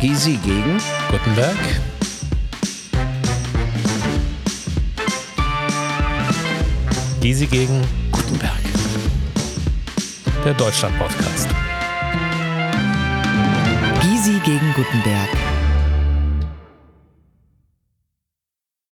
Gysi gegen Gutenberg. Gysi gegen Gutenberg. der Deutschland-Podcast. Gysi gegen Gutenberg.